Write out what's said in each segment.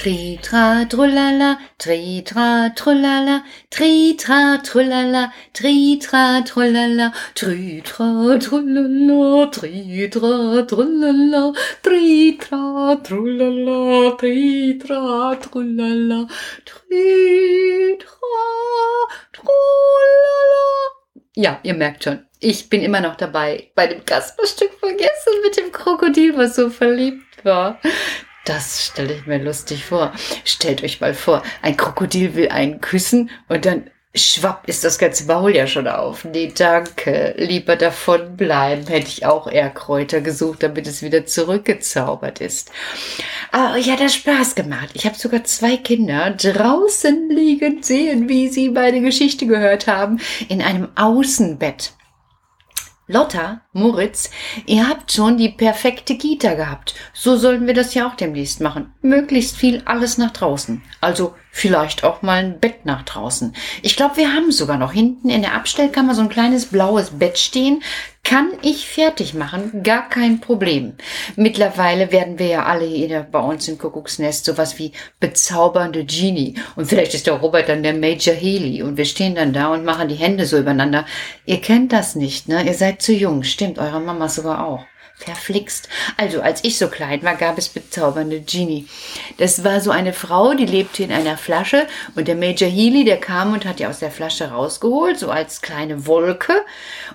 Tritra trullala, tritra trullala, tritra trullala, tritra trullala, tritra trullala, tritra trullala, tritra trullala, tritra trullala, tritra trullala. Ja, ihr merkt schon, ich bin immer noch dabei bei dem Kasperstück vergessen mit dem Krokodil, was so verliebt war. Das stelle ich mir lustig vor. Stellt euch mal vor, ein Krokodil will einen küssen und dann schwapp ist das ganze Maul ja schon auf. Nee, danke. Lieber davon bleiben. Hätte ich auch eher Kräuter gesucht, damit es wieder zurückgezaubert ist. Aber ja, das Spaß gemacht. Ich habe sogar zwei Kinder draußen liegend sehen, wie sie meine Geschichte gehört haben, in einem Außenbett. Lotta, Moritz, ihr habt schon die perfekte Kita gehabt. So sollten wir das ja auch demnächst machen. Möglichst viel alles nach draußen. Also vielleicht auch mal ein Bett nach draußen. Ich glaube, wir haben sogar noch hinten in der Abstellkammer so ein kleines blaues Bett stehen. Kann ich fertig machen, gar kein Problem. Mittlerweile werden wir ja alle hier bei uns im Kuckucksnest sowas wie bezaubernde Genie. Und vielleicht ist der Robert dann der Major Healy und wir stehen dann da und machen die Hände so übereinander. Ihr kennt das nicht, ne? Ihr seid zu jung. Stimmt, eure Mama sogar auch. Verflixt. Also, als ich so klein war, gab es bezaubernde Genie. Das war so eine Frau, die lebte in einer Flasche und der Major Healy, der kam und hat die aus der Flasche rausgeholt, so als kleine Wolke.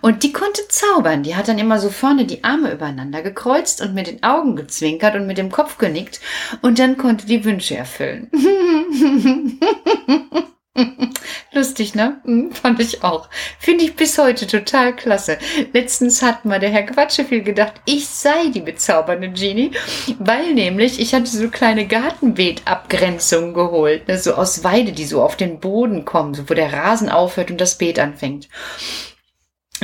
Und die konnte zaubern. Die hat dann immer so vorne die Arme übereinander gekreuzt und mit den Augen gezwinkert und mit dem Kopf genickt. Und dann konnte die Wünsche erfüllen. Lustig, ne? Hm, fand ich auch. Finde ich bis heute total klasse. Letztens hat mal der Herr Quatscheviel gedacht, ich sei die bezaubernde Genie, weil nämlich ich hatte so kleine Gartenbeetabgrenzungen geholt, ne? so aus Weide, die so auf den Boden kommen, so wo der Rasen aufhört und das Beet anfängt.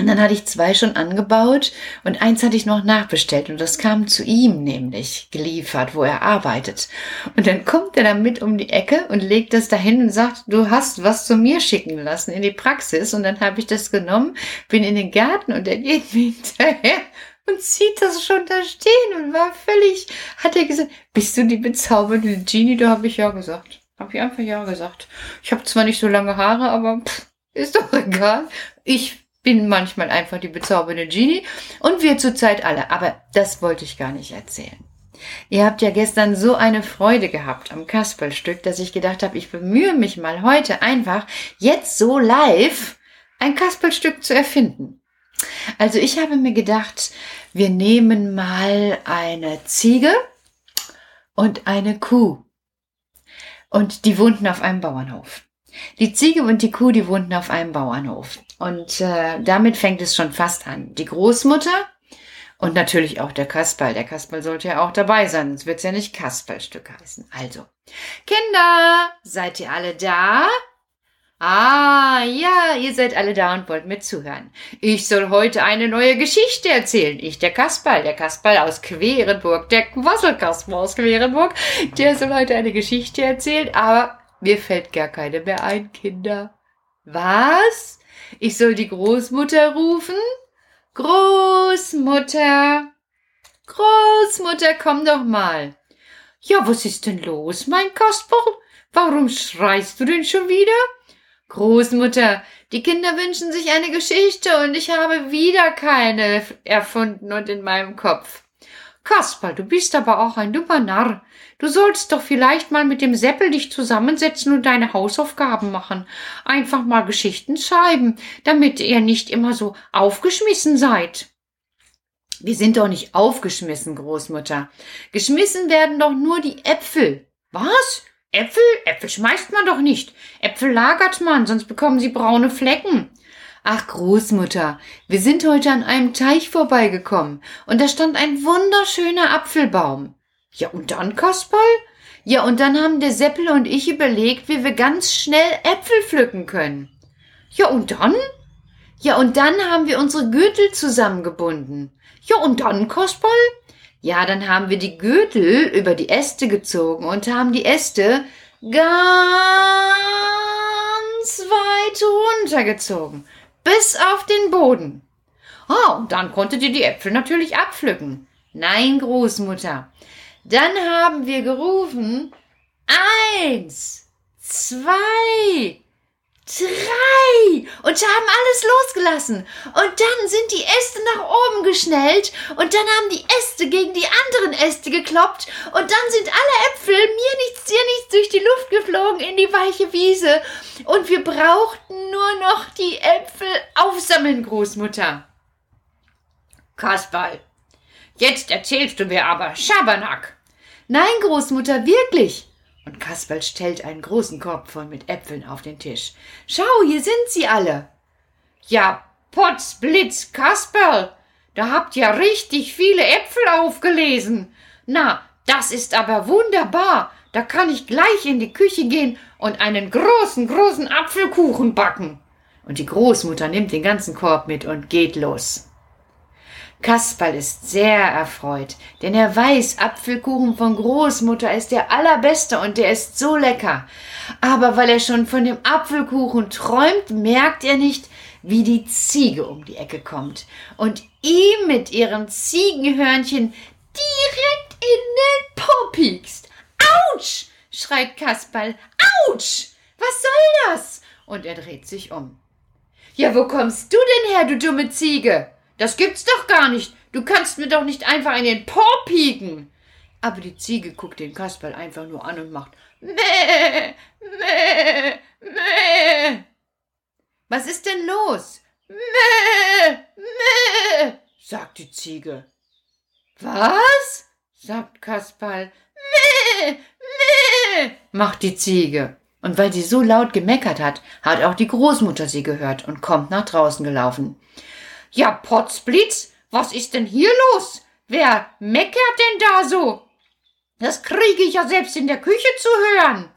Und dann hatte ich zwei schon angebaut und eins hatte ich noch nachbestellt und das kam zu ihm nämlich geliefert, wo er arbeitet. Und dann kommt er damit um die Ecke und legt das dahin und sagt, du hast was zu mir schicken lassen in die Praxis. Und dann habe ich das genommen, bin in den Garten und er geht mir hinterher und sieht das schon da stehen und war völlig, hat er gesagt, bist du die bezaubernde Genie? Da habe ich ja gesagt. Habe ich einfach ja gesagt. Ich habe zwar nicht so lange Haare, aber pff, ist doch egal. Ich bin manchmal einfach die bezaubernde Genie und wir zurzeit alle. Aber das wollte ich gar nicht erzählen. Ihr habt ja gestern so eine Freude gehabt am Kasperlstück, dass ich gedacht habe, ich bemühe mich mal heute einfach, jetzt so live, ein Kasperlstück zu erfinden. Also ich habe mir gedacht, wir nehmen mal eine Ziege und eine Kuh. Und die wohnten auf einem Bauernhof. Die Ziege und die Kuh, die wohnten auf einem Bauernhof. Und äh, damit fängt es schon fast an. Die Großmutter und natürlich auch der Kasperl. Der Kasperl sollte ja auch dabei sein, sonst wird es ja nicht Kasperlstück heißen. Also, Kinder, seid ihr alle da? Ah, ja, ihr seid alle da und wollt mir zuhören. Ich soll heute eine neue Geschichte erzählen. Ich, der Kasperl, der Kasperl aus Querenburg, der Quasselkasper aus Querenburg, der soll heute eine Geschichte erzählen, aber mir fällt gar keine mehr ein, Kinder. Was? Ich soll die Großmutter rufen? Großmutter. Großmutter, komm doch mal. Ja, was ist denn los, mein Kasperl? Warum schreist du denn schon wieder? Großmutter, die Kinder wünschen sich eine Geschichte und ich habe wieder keine erfunden und in meinem Kopf. Kasperl, du bist aber auch ein dummer Narr. Du sollst doch vielleicht mal mit dem Seppel dich zusammensetzen und deine Hausaufgaben machen. Einfach mal Geschichten schreiben, damit ihr nicht immer so aufgeschmissen seid. Wir sind doch nicht aufgeschmissen, Großmutter. Geschmissen werden doch nur die Äpfel. Was? Äpfel? Äpfel schmeißt man doch nicht. Äpfel lagert man, sonst bekommen sie braune Flecken. Ach, Großmutter, wir sind heute an einem Teich vorbeigekommen und da stand ein wunderschöner Apfelbaum. Ja, und dann, Kasperl? Ja, und dann haben der Seppel und ich überlegt, wie wir ganz schnell Äpfel pflücken können. Ja, und dann? Ja, und dann haben wir unsere Gürtel zusammengebunden. Ja, und dann, Kasperl? Ja, dann haben wir die Gürtel über die Äste gezogen und haben die Äste ganz weit runtergezogen. Bis auf den Boden. Ah, und dann konntet ihr die Äpfel natürlich abpflücken. Nein, Großmutter. Dann haben wir gerufen, Eins, zwei, drei und sie haben alles losgelassen. Und dann sind die Äste nach oben geschnellt und dann haben die Äste gegen die anderen Äste gekloppt und dann sind alle Äpfel mir nichts, dir nichts durch die Luft geflogen in die weiche Wiese und wir brauchten nur noch die Äpfel aufsammeln, Großmutter. Kasperl, jetzt erzählst du mir aber Schabernack. Nein, Großmutter, wirklich. Und Kasperl stellt einen großen Korb voll mit Äpfeln auf den Tisch. Schau, hier sind sie alle. Ja, Potz, Blitz, Kasperl, da habt ihr richtig viele Äpfel aufgelesen. Na, das ist aber wunderbar. Da kann ich gleich in die Küche gehen und einen großen, großen Apfelkuchen backen. Und die Großmutter nimmt den ganzen Korb mit und geht los. Kasperl ist sehr erfreut, denn er weiß, Apfelkuchen von Großmutter ist der allerbeste und der ist so lecker. Aber weil er schon von dem Apfelkuchen träumt, merkt er nicht, wie die Ziege um die Ecke kommt und ihm mit ihrem Ziegenhörnchen direkt in den Po piekst. Autsch! schreit Kasperl. Autsch! Was soll das? Und er dreht sich um. Ja, wo kommst du denn her, du dumme Ziege? Das gibt's doch gar nicht. Du kannst mir doch nicht einfach in den Po pieken. Aber die Ziege guckt den Kasperl einfach nur an und macht Mäh, Mäh, Mäh. Was ist denn los? Mäh, Mäh, sagt die Ziege. Was? sagt Kasperl. Mäh, Mäh, macht die Ziege. Und weil sie so laut gemeckert hat, hat auch die Großmutter sie gehört und kommt nach draußen gelaufen. Ja, Potzblitz, was ist denn hier los? Wer meckert denn da so? Das kriege ich ja selbst in der Küche zu hören.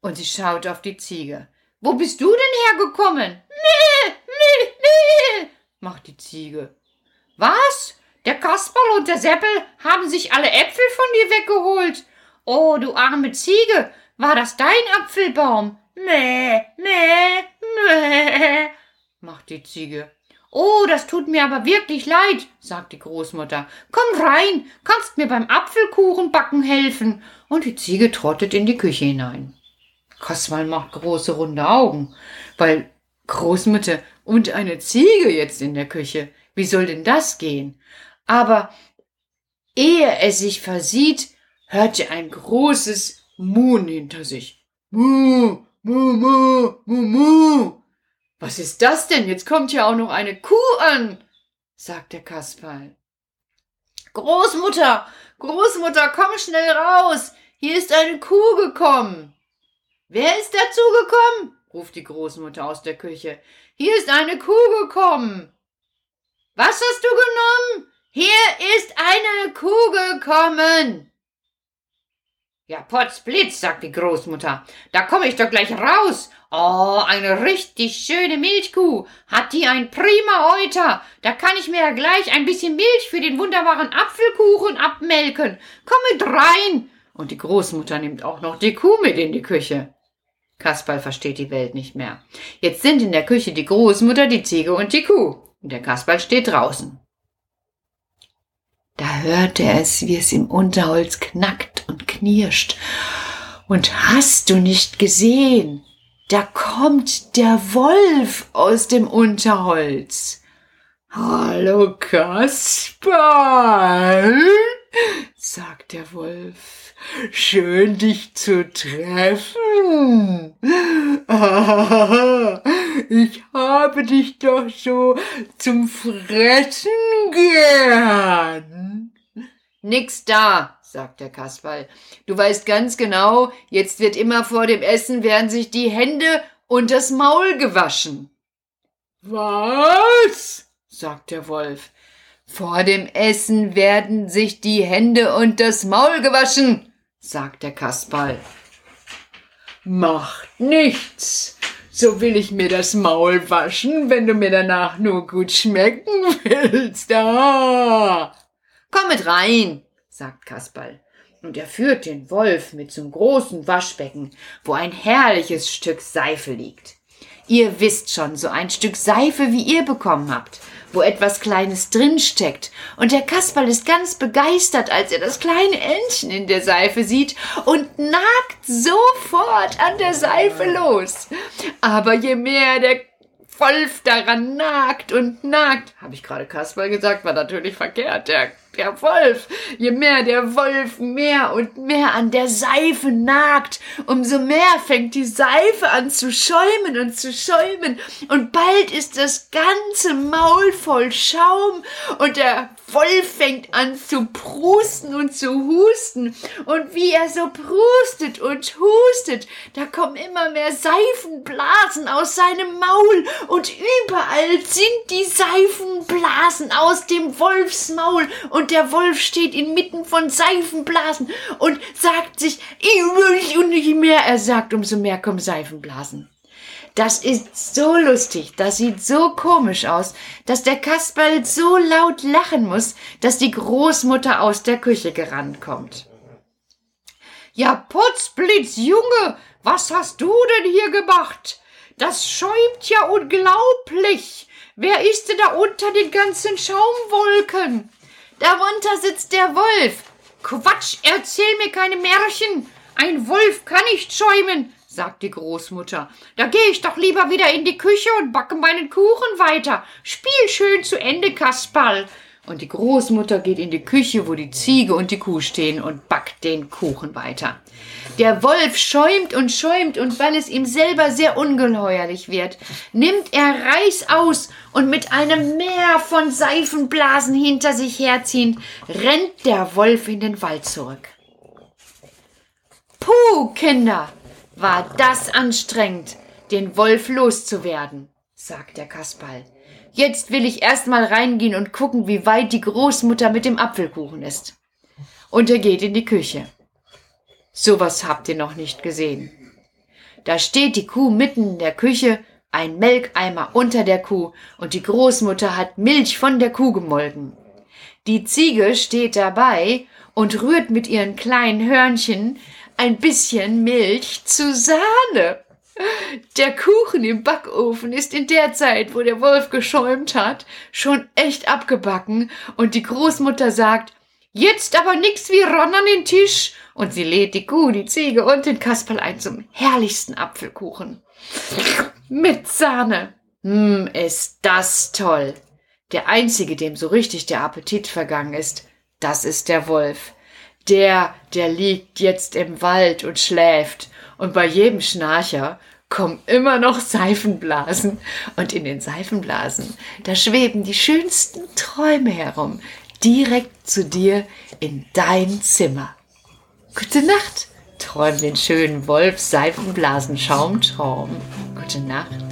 Und sie schaut auf die Ziege. Wo bist du denn hergekommen? Meh, meh, meh, macht die Ziege. Was? Der Kasperl und der Seppel haben sich alle Äpfel von dir weggeholt. Oh, du arme Ziege, war das dein Apfelbaum? Meh, meh, meh, macht die Ziege. Oh, das tut mir aber wirklich leid, sagt die Großmutter. Komm rein, kannst mir beim Apfelkuchenbacken helfen. Und die Ziege trottet in die Küche hinein. Kasperl macht große runde Augen, weil Großmutter und eine Ziege jetzt in der Küche. Wie soll denn das gehen? Aber ehe er sich versieht, hört er ein großes Muhen hinter sich. Mu, mu, mu, mu, mu. Was ist das denn? Jetzt kommt ja auch noch eine Kuh an, sagt der Kasperl. Großmutter, Großmutter, komm schnell raus. Hier ist eine Kuh gekommen. Wer ist dazu gekommen? ruft die Großmutter aus der Küche. Hier ist eine Kuh gekommen. Was hast du genommen? Hier ist eine Kuh gekommen. Ja, Potzblitz, sagt die Großmutter, da komme ich doch gleich raus. Oh, eine richtig schöne Milchkuh. Hat die ein prima Euter. Da kann ich mir ja gleich ein bisschen Milch für den wunderbaren Apfelkuchen abmelken. Komm mit rein. Und die Großmutter nimmt auch noch die Kuh mit in die Küche. Kasperl versteht die Welt nicht mehr. Jetzt sind in der Küche die Großmutter, die Ziege und die Kuh. Und der Kasperl steht draußen. Da hörte er es, wie es im Unterholz knackt knirscht. Und hast du nicht gesehen? Da kommt der Wolf aus dem Unterholz. Hallo Kasperl, sagt der Wolf. Schön dich zu treffen. Ich habe dich doch so zum Fressen gern. Nix da, sagt der Kasperl. Du weißt ganz genau, jetzt wird immer vor dem Essen werden sich die Hände und das Maul gewaschen. Was? sagt der Wolf. Vor dem Essen werden sich die Hände und das Maul gewaschen, sagt der Kasperl. Macht nichts. So will ich mir das Maul waschen, wenn du mir danach nur gut schmecken willst. Ah. Komm mit rein, sagt Kasperl. Und er führt den Wolf mit zum großen Waschbecken, wo ein herrliches Stück Seife liegt. Ihr wisst schon, so ein Stück Seife, wie ihr bekommen habt. wo etwas Kleines drinsteckt. Und der Kasperl ist ganz begeistert, als er das kleine Entchen in der Seife sieht und nagt sofort an der Seife los. Aber je mehr der Wolf daran nagt und nagt, habe ich gerade Kasperl gesagt, war natürlich verkehrt, der der Wolf. Je mehr der Wolf mehr und mehr an der Seife nagt, umso mehr fängt die Seife an zu schäumen und zu schäumen. Und bald ist das ganze Maul voll Schaum und der Wolf fängt an zu prusten und zu husten. Und wie er so prustet und hustet, da kommen immer mehr Seifenblasen aus seinem Maul und überall sind die Seifenblasen aus dem Wolfsmaul und und der Wolf steht inmitten von Seifenblasen und sagt sich, und je mehr er sagt, umso mehr kommen Seifenblasen. Das ist so lustig, das sieht so komisch aus, dass der Kasperl so laut lachen muss, dass die Großmutter aus der Küche gerannt kommt. Ja, Putzblitz, Junge, was hast du denn hier gemacht? Das schäumt ja unglaublich. Wer ist denn da unter den ganzen Schaumwolken? Darunter sitzt der Wolf. Quatsch, erzähl mir keine Märchen. Ein Wolf kann nicht schäumen, sagt die Großmutter. Da gehe ich doch lieber wieder in die Küche und backe meinen Kuchen weiter. Spiel schön zu Ende, Kasperl. Und die Großmutter geht in die Küche, wo die Ziege und die Kuh stehen und backt den Kuchen weiter. Der Wolf schäumt und schäumt, und weil es ihm selber sehr ungeheuerlich wird, nimmt er Reis aus und mit einem Meer von Seifenblasen hinter sich herziehend, rennt der Wolf in den Wald zurück. Puh, Kinder, war das anstrengend, den Wolf loszuwerden, sagt der Kasperl. Jetzt will ich erst mal reingehen und gucken, wie weit die Großmutter mit dem Apfelkuchen ist. Und er geht in die Küche. Sowas habt ihr noch nicht gesehen. Da steht die Kuh mitten in der Küche, ein Melkeimer unter der Kuh und die Großmutter hat Milch von der Kuh gemolken. Die Ziege steht dabei und rührt mit ihren kleinen Hörnchen ein bisschen Milch zu Sahne. Der Kuchen im Backofen ist in der Zeit, wo der Wolf geschäumt hat, schon echt abgebacken und die Großmutter sagt, jetzt aber nix wie Ron an den Tisch und sie lädt die Kuh, die Ziege und den Kasperl ein zum herrlichsten Apfelkuchen. Mit Sahne. Hm, ist das toll. Der einzige, dem so richtig der Appetit vergangen ist, das ist der Wolf. Der, der liegt jetzt im Wald und schläft und bei jedem Schnarcher kommen immer noch Seifenblasen. Und in den Seifenblasen, da schweben die schönsten Träume herum, direkt zu dir in dein Zimmer. Gute Nacht, träum den schönen Wolf Seifenblasen Schaumtraum. Gute Nacht.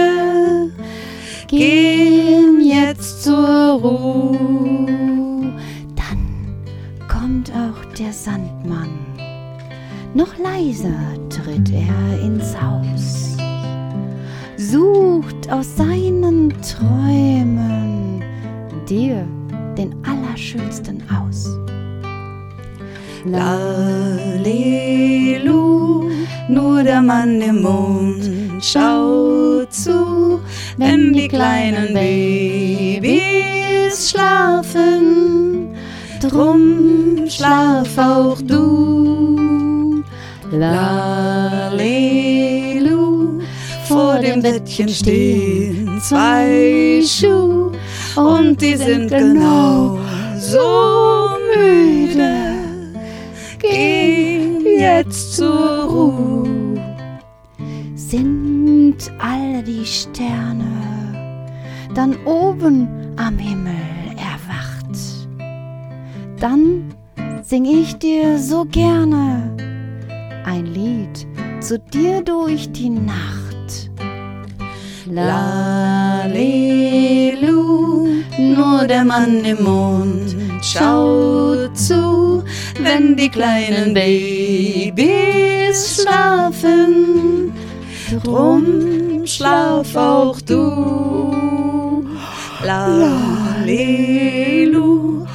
Dann kommt auch der Sandmann. Noch leiser tritt er ins Haus, sucht aus seinen Träumen dir den allerschönsten aus. Lalelu, nur der Mann im Mond schaut zu, wenn die kleinen Babys schlafen drum schlaf auch du. Lalelu, vor dem Bettchen stehen zwei Schuh und die sind genau so müde. Geh jetzt zur Ruhe. Sind alle die Sterne dann oben am Himmel? dann sing ich dir so gerne ein Lied zu dir durch die Nacht. Lalelu. der Mann im Mond schaut zu, wenn die kleinen Babys schlafen. Drum schlaf auch du. La, Lelu,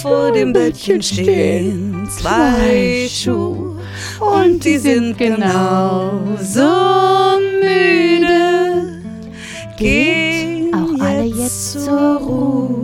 Vor dem Bettchen stehen zwei Schuhe und die sind genauso müde. Gehen auch alle jetzt zur Ruhe.